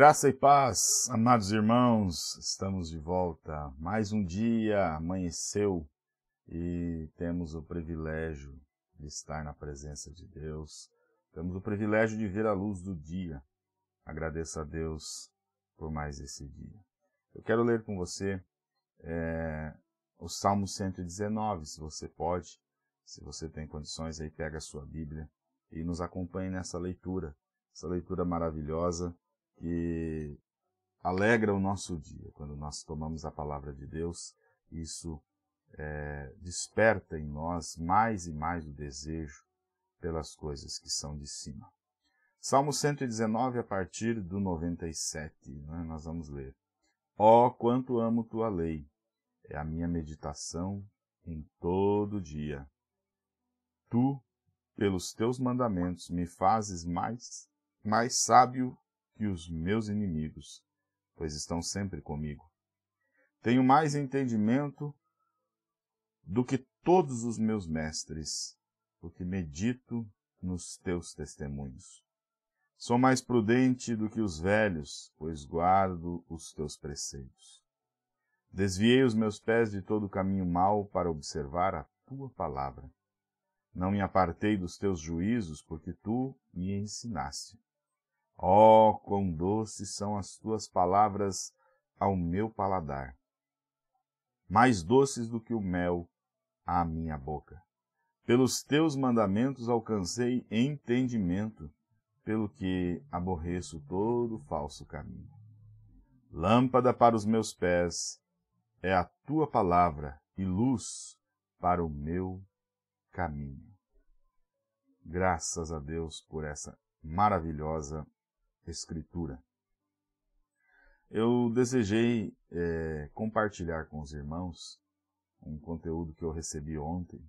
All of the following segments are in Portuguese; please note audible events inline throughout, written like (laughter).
Graça e paz, amados irmãos, estamos de volta. Mais um dia amanheceu e temos o privilégio de estar na presença de Deus. Temos o privilégio de ver a luz do dia. Agradeço a Deus por mais esse dia. Eu quero ler com você é, o Salmo 119, se você pode, se você tem condições, aí pega a sua Bíblia e nos acompanhe nessa leitura, essa leitura maravilhosa que alegra o nosso dia. Quando nós tomamos a palavra de Deus, isso é, desperta em nós mais e mais o desejo pelas coisas que são de cima. Salmo 119, a partir do 97, né, nós vamos ler. Ó, oh, quanto amo tua lei! É a minha meditação em todo dia. Tu, pelos teus mandamentos, me fazes mais, mais sábio que os meus inimigos, pois estão sempre comigo. Tenho mais entendimento do que todos os meus mestres, porque medito nos teus testemunhos. Sou mais prudente do que os velhos, pois guardo os teus preceitos. Desviei os meus pés de todo caminho mau para observar a tua palavra. Não me apartei dos teus juízos, porque tu me ensinaste. Oh, quão doces são as tuas palavras ao meu paladar, mais doces do que o mel à minha boca. Pelos teus mandamentos alcancei entendimento, pelo que aborreço todo falso caminho. Lâmpada para os meus pés é a tua palavra e luz para o meu caminho. Graças a Deus por essa maravilhosa Escritura. Eu desejei é, compartilhar com os irmãos um conteúdo que eu recebi ontem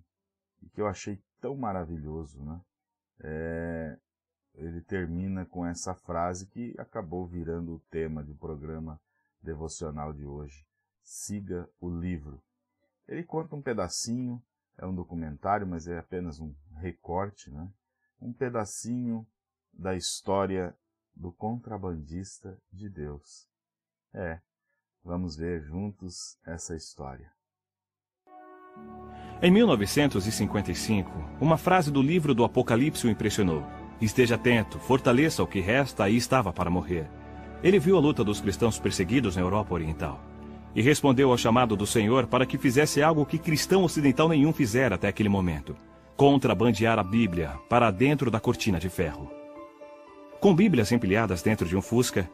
e que eu achei tão maravilhoso, né? É, ele termina com essa frase que acabou virando o tema do programa devocional de hoje. Siga o livro. Ele conta um pedacinho, é um documentário, mas é apenas um recorte, né? Um pedacinho da história do contrabandista de Deus. É, vamos ver juntos essa história. Em 1955, uma frase do livro do Apocalipse o impressionou. Esteja atento, fortaleça o que resta e estava para morrer. Ele viu a luta dos cristãos perseguidos na Europa Oriental e respondeu ao chamado do Senhor para que fizesse algo que cristão ocidental nenhum fizera até aquele momento: contrabandear a Bíblia para dentro da cortina de ferro. Com Bíblias empilhadas dentro de um Fusca,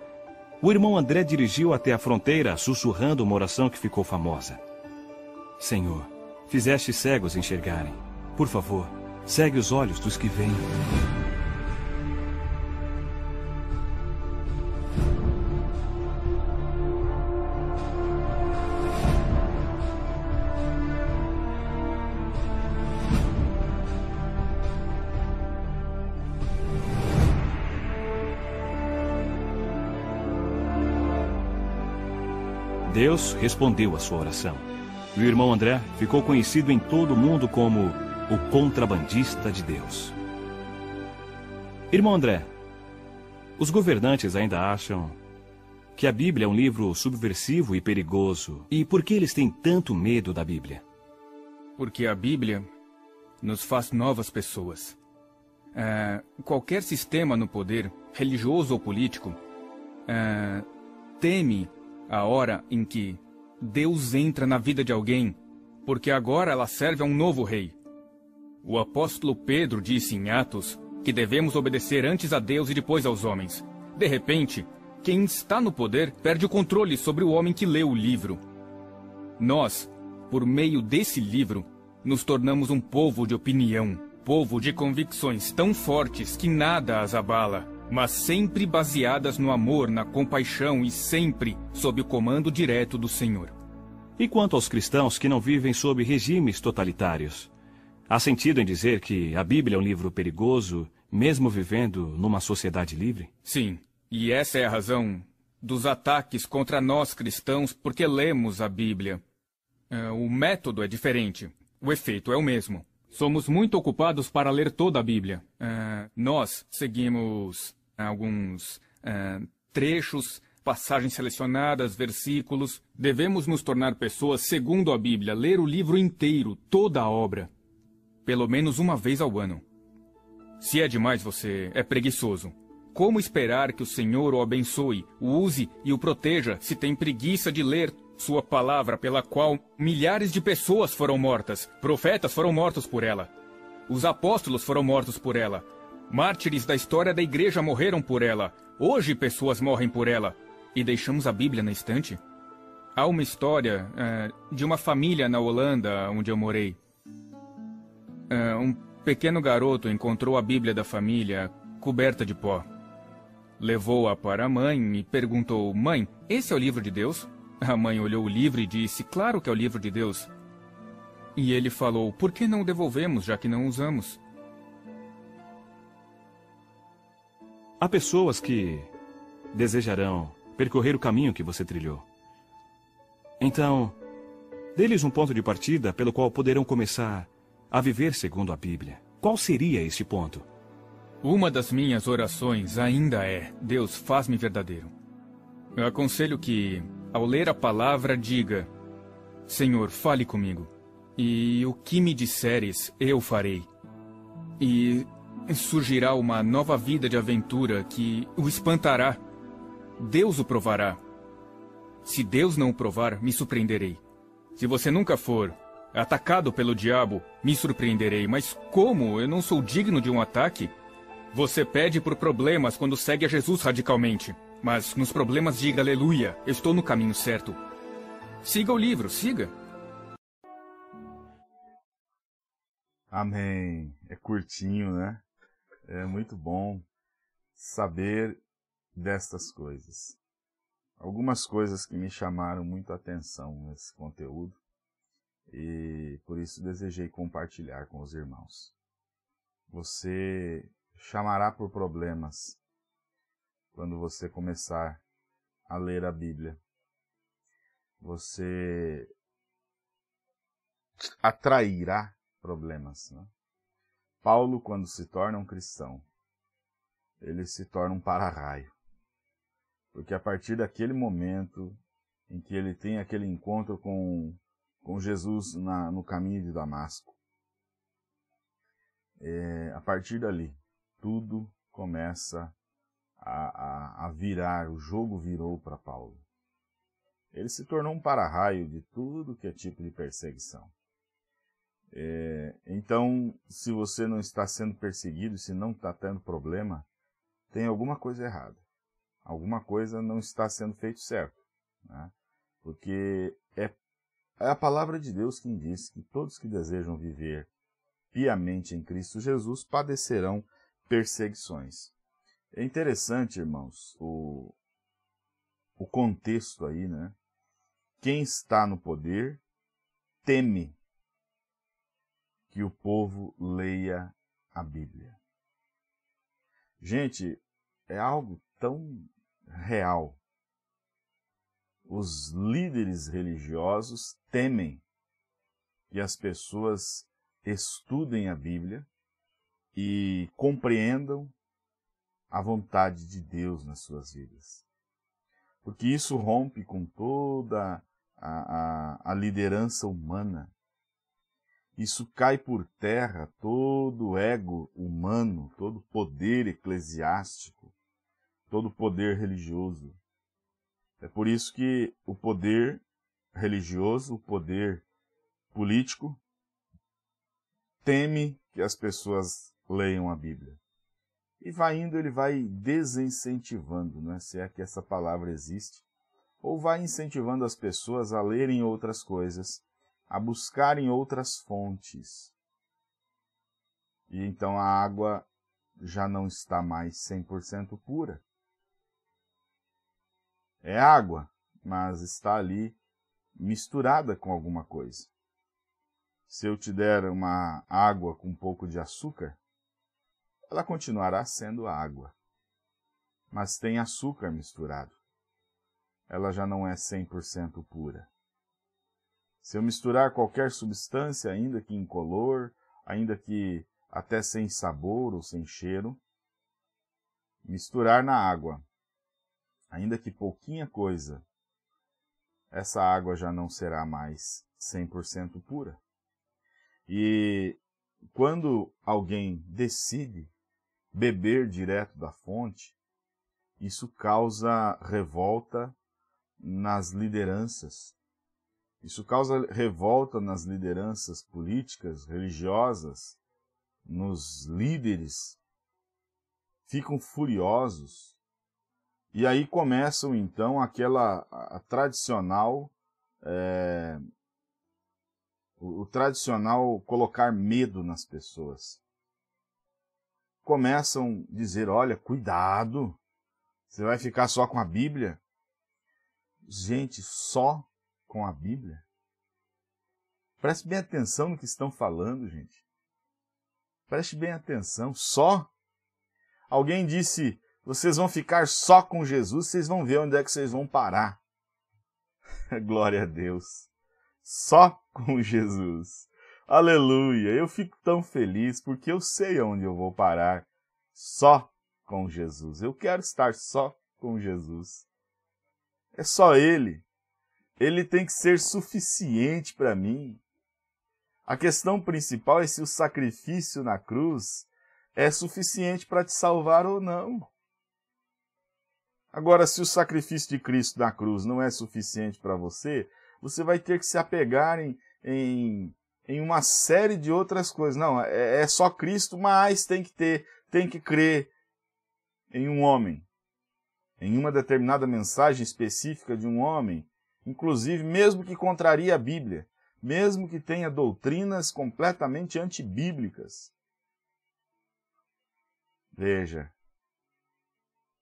o irmão André dirigiu até a fronteira, sussurrando uma oração que ficou famosa. Senhor, fizeste cegos enxergarem. Por favor, segue os olhos dos que vêm. Deus respondeu à sua oração. E o irmão André ficou conhecido em todo o mundo como o contrabandista de Deus. Irmão André, os governantes ainda acham que a Bíblia é um livro subversivo e perigoso. E por que eles têm tanto medo da Bíblia? Porque a Bíblia nos faz novas pessoas. É, qualquer sistema no poder, religioso ou político, é, teme a hora em que Deus entra na vida de alguém, porque agora ela serve a um novo rei. O apóstolo Pedro disse em Atos que devemos obedecer antes a Deus e depois aos homens. De repente, quem está no poder perde o controle sobre o homem que lê o livro. Nós, por meio desse livro, nos tornamos um povo de opinião, povo de convicções tão fortes que nada as abala mas sempre baseadas no amor, na compaixão e sempre sob o comando direto do Senhor. E quanto aos cristãos que não vivem sob regimes totalitários? Há sentido em dizer que a Bíblia é um livro perigoso, mesmo vivendo numa sociedade livre? Sim, e essa é a razão dos ataques contra nós cristãos porque lemos a Bíblia. É, o método é diferente, o efeito é o mesmo. Somos muito ocupados para ler toda a Bíblia. É, nós seguimos alguns uh, trechos, passagens selecionadas, versículos. Devemos nos tornar pessoas segundo a Bíblia, ler o livro inteiro, toda a obra, pelo menos uma vez ao ano. Se é demais, você é preguiçoso. Como esperar que o Senhor o abençoe, o use e o proteja se tem preguiça de ler sua palavra pela qual milhares de pessoas foram mortas, profetas foram mortos por ela, os apóstolos foram mortos por ela, mártires da história da igreja morreram por ela, hoje pessoas morrem por ela, e deixamos a Bíblia na estante? Há uma história é, de uma família na Holanda, onde eu morei. É, um pequeno garoto encontrou a Bíblia da família coberta de pó. Levou-a para a mãe e perguntou: Mãe, esse é o livro de Deus? A mãe olhou o livro e disse: Claro que é o livro de Deus. E ele falou: Por que não o devolvemos, já que não usamos? Há pessoas que desejarão percorrer o caminho que você trilhou. Então, dê-lhes um ponto de partida pelo qual poderão começar a viver segundo a Bíblia. Qual seria esse ponto? Uma das minhas orações ainda é: Deus, faz-me verdadeiro. Eu aconselho que, ao ler a palavra, diga: Senhor, fale comigo, e o que me disseres, eu farei. E surgirá uma nova vida de aventura que o espantará. Deus o provará. Se Deus não o provar, me surpreenderei. Se você nunca for atacado pelo diabo, me surpreenderei. Mas como? Eu não sou digno de um ataque? Você pede por problemas quando segue a Jesus radicalmente. Mas nos problemas diga aleluia, eu estou no caminho certo. Siga o livro, siga. Amém. É curtinho, né? É muito bom saber destas coisas. Algumas coisas que me chamaram muito a atenção nesse conteúdo e por isso desejei compartilhar com os irmãos. Você chamará por problemas quando você começar a ler a Bíblia. Você atrairá problemas. Né? Paulo, quando se torna um cristão, ele se torna um para-raio. Porque a partir daquele momento em que ele tem aquele encontro com, com Jesus na, no caminho de Damasco, é, a partir dali, tudo começa a, a, a virar, o jogo virou para Paulo. Ele se tornou um para-raio de tudo que é tipo de perseguição. É, então, se você não está sendo perseguido, se não está tendo problema, tem alguma coisa errada. Alguma coisa não está sendo feito certo. Né? Porque é, é a palavra de Deus quem diz que todos que desejam viver piamente em Cristo Jesus padecerão perseguições. É interessante, irmãos, o, o contexto aí, né? Quem está no poder teme que o povo leia a Bíblia. Gente, é algo tão real. Os líderes religiosos temem que as pessoas estudem a Bíblia e compreendam a vontade de Deus nas suas vidas. Porque isso rompe com toda a, a, a liderança humana. Isso cai por terra todo o ego humano, todo o poder eclesiástico, todo poder religioso. É por isso que o poder religioso, o poder político, teme que as pessoas leiam a Bíblia. E vai indo, ele vai desincentivando, né, se é que essa palavra existe, ou vai incentivando as pessoas a lerem outras coisas, a buscarem outras fontes. E então a água já não está mais 100% pura. É água, mas está ali misturada com alguma coisa. Se eu te der uma água com um pouco de açúcar, ela continuará sendo água, mas tem açúcar misturado. Ela já não é 100% pura. Se eu misturar qualquer substância, ainda que incolor, ainda que até sem sabor ou sem cheiro, misturar na água, ainda que pouquinha coisa, essa água já não será mais 100% pura. E quando alguém decide beber direto da fonte, isso causa revolta nas lideranças. Isso causa revolta nas lideranças políticas, religiosas, nos líderes. Ficam furiosos. E aí começam então aquela a tradicional é, o, o tradicional colocar medo nas pessoas. Começam a dizer, olha, cuidado, você vai ficar só com a Bíblia? Gente, só com a Bíblia? Preste bem atenção no que estão falando, gente. Preste bem atenção, só. Alguém disse, vocês vão ficar só com Jesus, vocês vão ver onde é que vocês vão parar. (laughs) Glória a Deus só com Jesus. Aleluia! Eu fico tão feliz porque eu sei onde eu vou parar. Só com Jesus. Eu quero estar só com Jesus. É só Ele. Ele tem que ser suficiente para mim. A questão principal é se o sacrifício na cruz é suficiente para te salvar ou não. Agora, se o sacrifício de Cristo na cruz não é suficiente para você, você vai ter que se apegar em, em, em uma série de outras coisas. Não, é, é só Cristo, mas tem que ter, tem que crer em um homem, em uma determinada mensagem específica de um homem, inclusive mesmo que contraria a Bíblia, mesmo que tenha doutrinas completamente antibíblicas. Veja,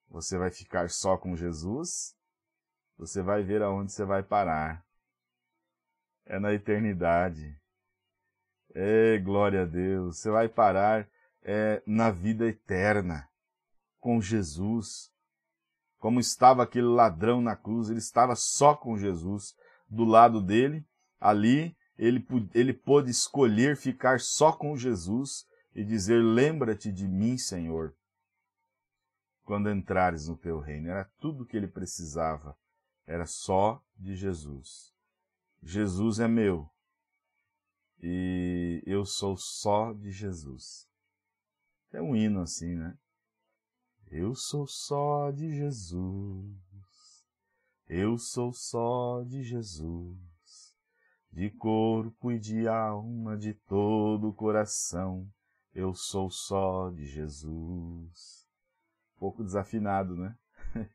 você vai ficar só com Jesus, você vai ver aonde você vai parar é na eternidade. É, glória a Deus. Você vai parar é, na vida eterna com Jesus. Como estava aquele ladrão na cruz, ele estava só com Jesus do lado dele. Ali ele, ele pôde escolher ficar só com Jesus e dizer: Lembra-te de mim, Senhor, quando entrares no teu reino. Era tudo o que ele precisava. Era só de Jesus. Jesus é meu e eu sou só de Jesus. É um hino assim, né? Eu sou só de Jesus, eu sou só de Jesus, de corpo e de alma, de todo o coração, eu sou só de Jesus. Pouco desafinado, né? (laughs)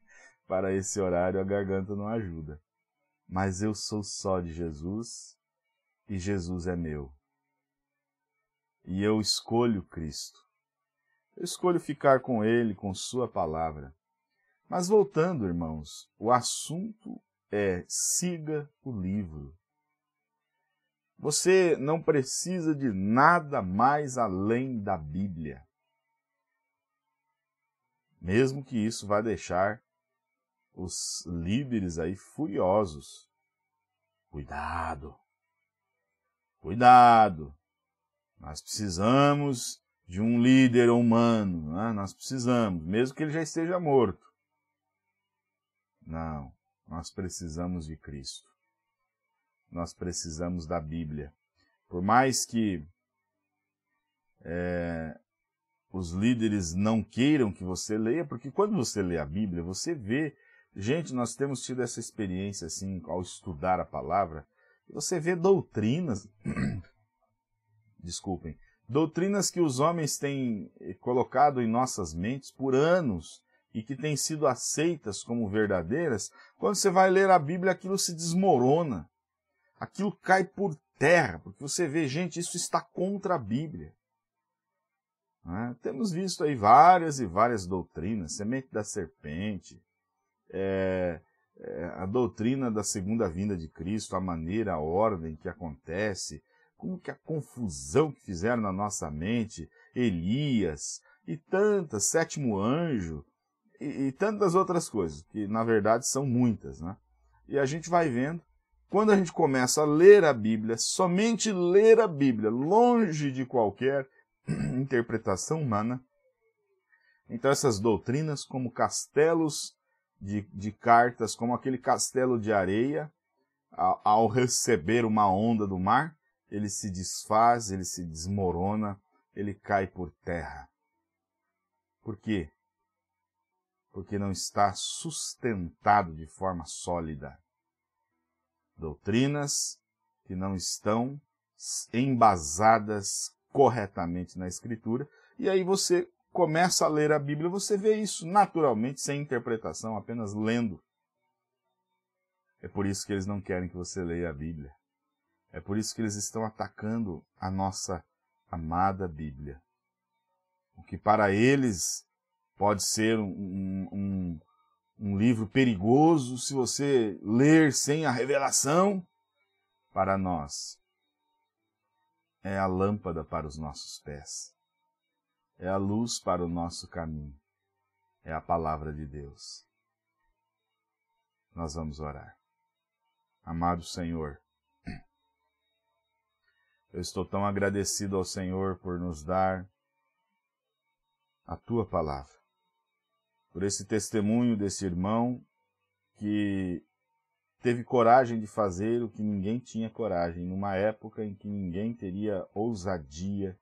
Para esse horário a garganta não ajuda mas eu sou só de Jesus e Jesus é meu. E eu escolho Cristo. Eu escolho ficar com Ele, com Sua palavra. Mas voltando, irmãos, o assunto é siga o livro. Você não precisa de nada mais além da Bíblia. Mesmo que isso vá deixar os líderes aí furiosos. Cuidado! Cuidado! Nós precisamos de um líder humano, né? nós precisamos, mesmo que ele já esteja morto. Não, nós precisamos de Cristo. Nós precisamos da Bíblia. Por mais que é, os líderes não queiram que você leia, porque quando você lê a Bíblia, você vê Gente, nós temos tido essa experiência assim ao estudar a palavra. Você vê doutrinas, (coughs) desculpem, doutrinas que os homens têm eh, colocado em nossas mentes por anos e que têm sido aceitas como verdadeiras. Quando você vai ler a Bíblia, aquilo se desmorona, aquilo cai por terra, porque você vê, gente, isso está contra a Bíblia. É? Temos visto aí várias e várias doutrinas, semente da serpente, é, é, a doutrina da segunda vinda de Cristo, a maneira, a ordem que acontece, como que a confusão que fizeram na nossa mente, Elias e tantas, sétimo anjo e, e tantas outras coisas, que na verdade são muitas, né? E a gente vai vendo, quando a gente começa a ler a Bíblia, somente ler a Bíblia, longe de qualquer (clears throat) interpretação humana, então essas doutrinas como castelos de, de cartas, como aquele castelo de areia, ao, ao receber uma onda do mar, ele se desfaz, ele se desmorona, ele cai por terra. Por quê? Porque não está sustentado de forma sólida. Doutrinas que não estão embasadas corretamente na Escritura, e aí você começa a ler a Bíblia, você vê isso naturalmente, sem interpretação, apenas lendo. É por isso que eles não querem que você leia a Bíblia. É por isso que eles estão atacando a nossa amada Bíblia. O que para eles pode ser um, um, um livro perigoso se você ler sem a revelação, para nós é a lâmpada para os nossos pés, é a luz para o nosso caminho, é a palavra de Deus. Nós vamos orar. Amado Senhor, eu estou tão agradecido ao Senhor por nos dar a tua palavra, por esse testemunho desse irmão que teve coragem de fazer o que ninguém tinha coragem, numa época em que ninguém teria ousadia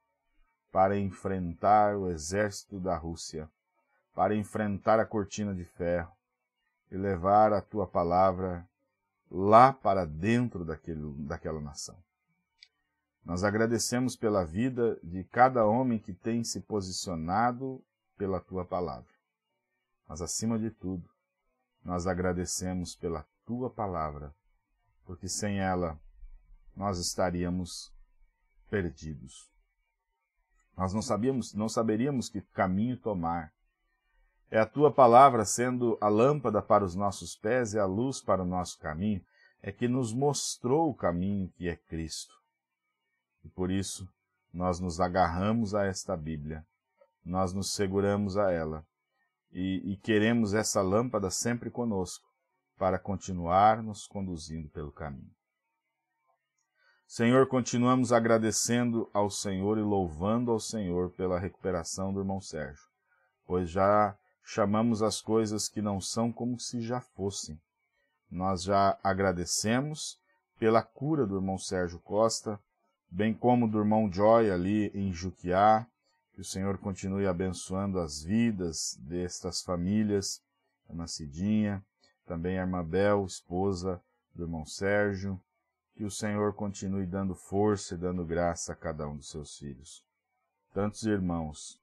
para enfrentar o exército da Rússia, para enfrentar a cortina de ferro e levar a tua palavra lá para dentro daquele, daquela nação. Nós agradecemos pela vida de cada homem que tem se posicionado pela tua palavra. Mas, acima de tudo, nós agradecemos pela tua palavra, porque sem ela nós estaríamos perdidos. Nós não sabíamos, não saberíamos que caminho tomar. É a tua palavra sendo a lâmpada para os nossos pés e a luz para o nosso caminho, é que nos mostrou o caminho que é Cristo. E por isso nós nos agarramos a esta Bíblia, nós nos seguramos a ela e, e queremos essa lâmpada sempre conosco, para continuar nos conduzindo pelo caminho. Senhor, continuamos agradecendo ao Senhor e louvando ao Senhor pela recuperação do irmão Sérgio, pois já chamamos as coisas que não são como se já fossem. Nós já agradecemos pela cura do irmão Sérgio Costa, bem como do irmão Joy ali em Juquiá, que o Senhor continue abençoando as vidas destas famílias, a Nascidinha, também a irmã Bel, esposa do irmão Sérgio, que o Senhor continue dando força e dando graça a cada um dos seus filhos. Tantos irmãos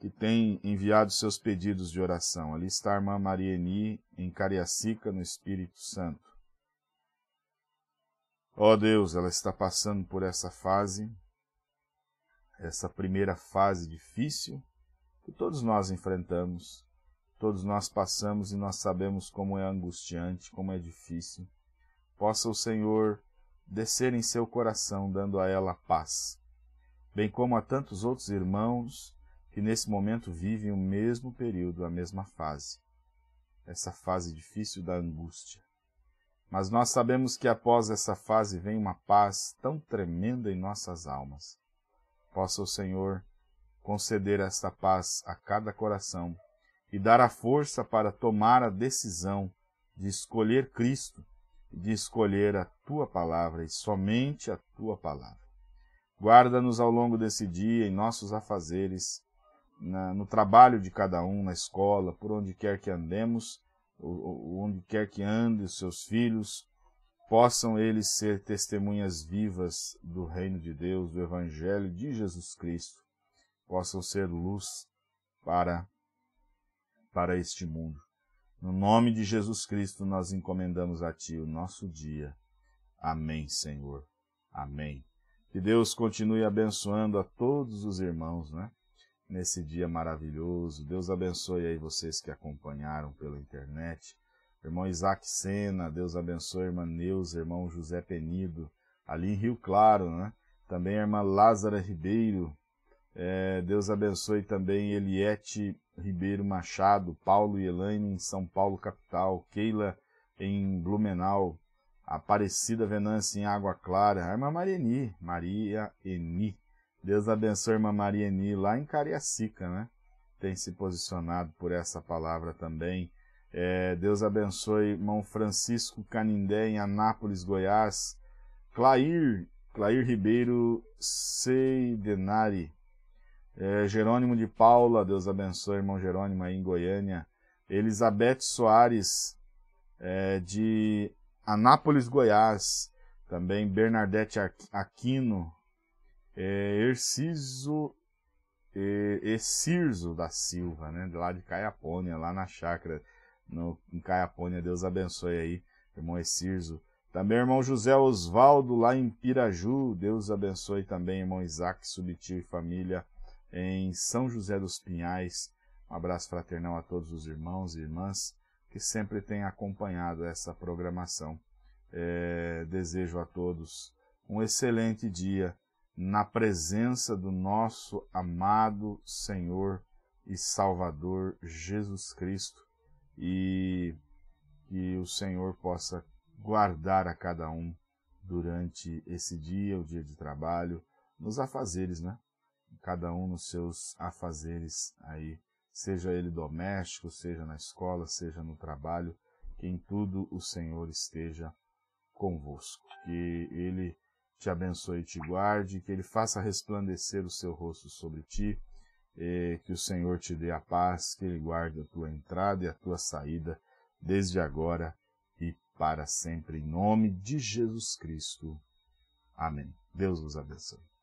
que têm enviado seus pedidos de oração. Ali está a irmã Maria Eni, em Cariacica, no Espírito Santo. Ó oh Deus, ela está passando por essa fase, essa primeira fase difícil que todos nós enfrentamos, Todos nós passamos e nós sabemos como é angustiante, como é difícil. Possa o Senhor descer em seu coração, dando a ela paz, bem como a tantos outros irmãos que nesse momento vivem o mesmo período, a mesma fase, essa fase difícil da angústia. Mas nós sabemos que após essa fase vem uma paz tão tremenda em nossas almas. Possa o Senhor conceder esta paz a cada coração e dar a força para tomar a decisão de escolher Cristo, de escolher a tua palavra e somente a tua palavra. Guarda-nos ao longo desse dia em nossos afazeres, na, no trabalho de cada um, na escola, por onde quer que andemos, onde quer que ande os seus filhos, possam eles ser testemunhas vivas do reino de Deus, do Evangelho de Jesus Cristo, possam ser luz para para este mundo. No nome de Jesus Cristo, nós encomendamos a Ti o nosso dia. Amém, Senhor. Amém. Que Deus continue abençoando a todos os irmãos, né? Nesse dia maravilhoso. Deus abençoe aí vocês que acompanharam pela internet. Irmão Isaac Sena, Deus abençoe a irmã Neuza, irmão José Penido, ali em Rio Claro, né? Também a irmã Lázara Ribeiro, é, Deus abençoe também Eliette Ribeiro Machado, Paulo e Elaine em São Paulo, capital, Keila em Blumenau, Aparecida Venâncio em Água Clara, a irmã Marieni, Maria Eni. Deus abençoe a irmã Maria Eni lá em Cariacica, né? tem se posicionado por essa palavra também. É, Deus abençoe irmão Francisco Canindé, em Anápolis, Goiás. Clair, Clair Ribeiro Seidenari. É, Jerônimo de Paula, Deus abençoe, irmão Jerônimo, aí em Goiânia. Elizabeth Soares, é, de Anápolis, Goiás. Também Bernadette Aquino. É, Erciso e, Exirzo da Silva, né? Lá de Caiapônia, lá na chácara, no, em Caiapônia. Deus abençoe aí, irmão Exirzo. Também irmão José Osvaldo, lá em Piraju. Deus abençoe também, irmão Isaac Subtil e família, em São José dos Pinhais. Um abraço fraternal a todos os irmãos e irmãs que sempre têm acompanhado essa programação. É, desejo a todos um excelente dia na presença do nosso amado Senhor e Salvador Jesus Cristo e que o Senhor possa guardar a cada um durante esse dia, o dia de trabalho, nos afazeres, né? Cada um nos seus afazeres aí, seja ele doméstico, seja na escola, seja no trabalho, que em tudo o Senhor esteja convosco. Que Ele te abençoe e te guarde, que Ele faça resplandecer o seu rosto sobre ti, que o Senhor te dê a paz, que Ele guarde a tua entrada e a tua saída, desde agora e para sempre, em nome de Jesus Cristo. Amém. Deus vos abençoe.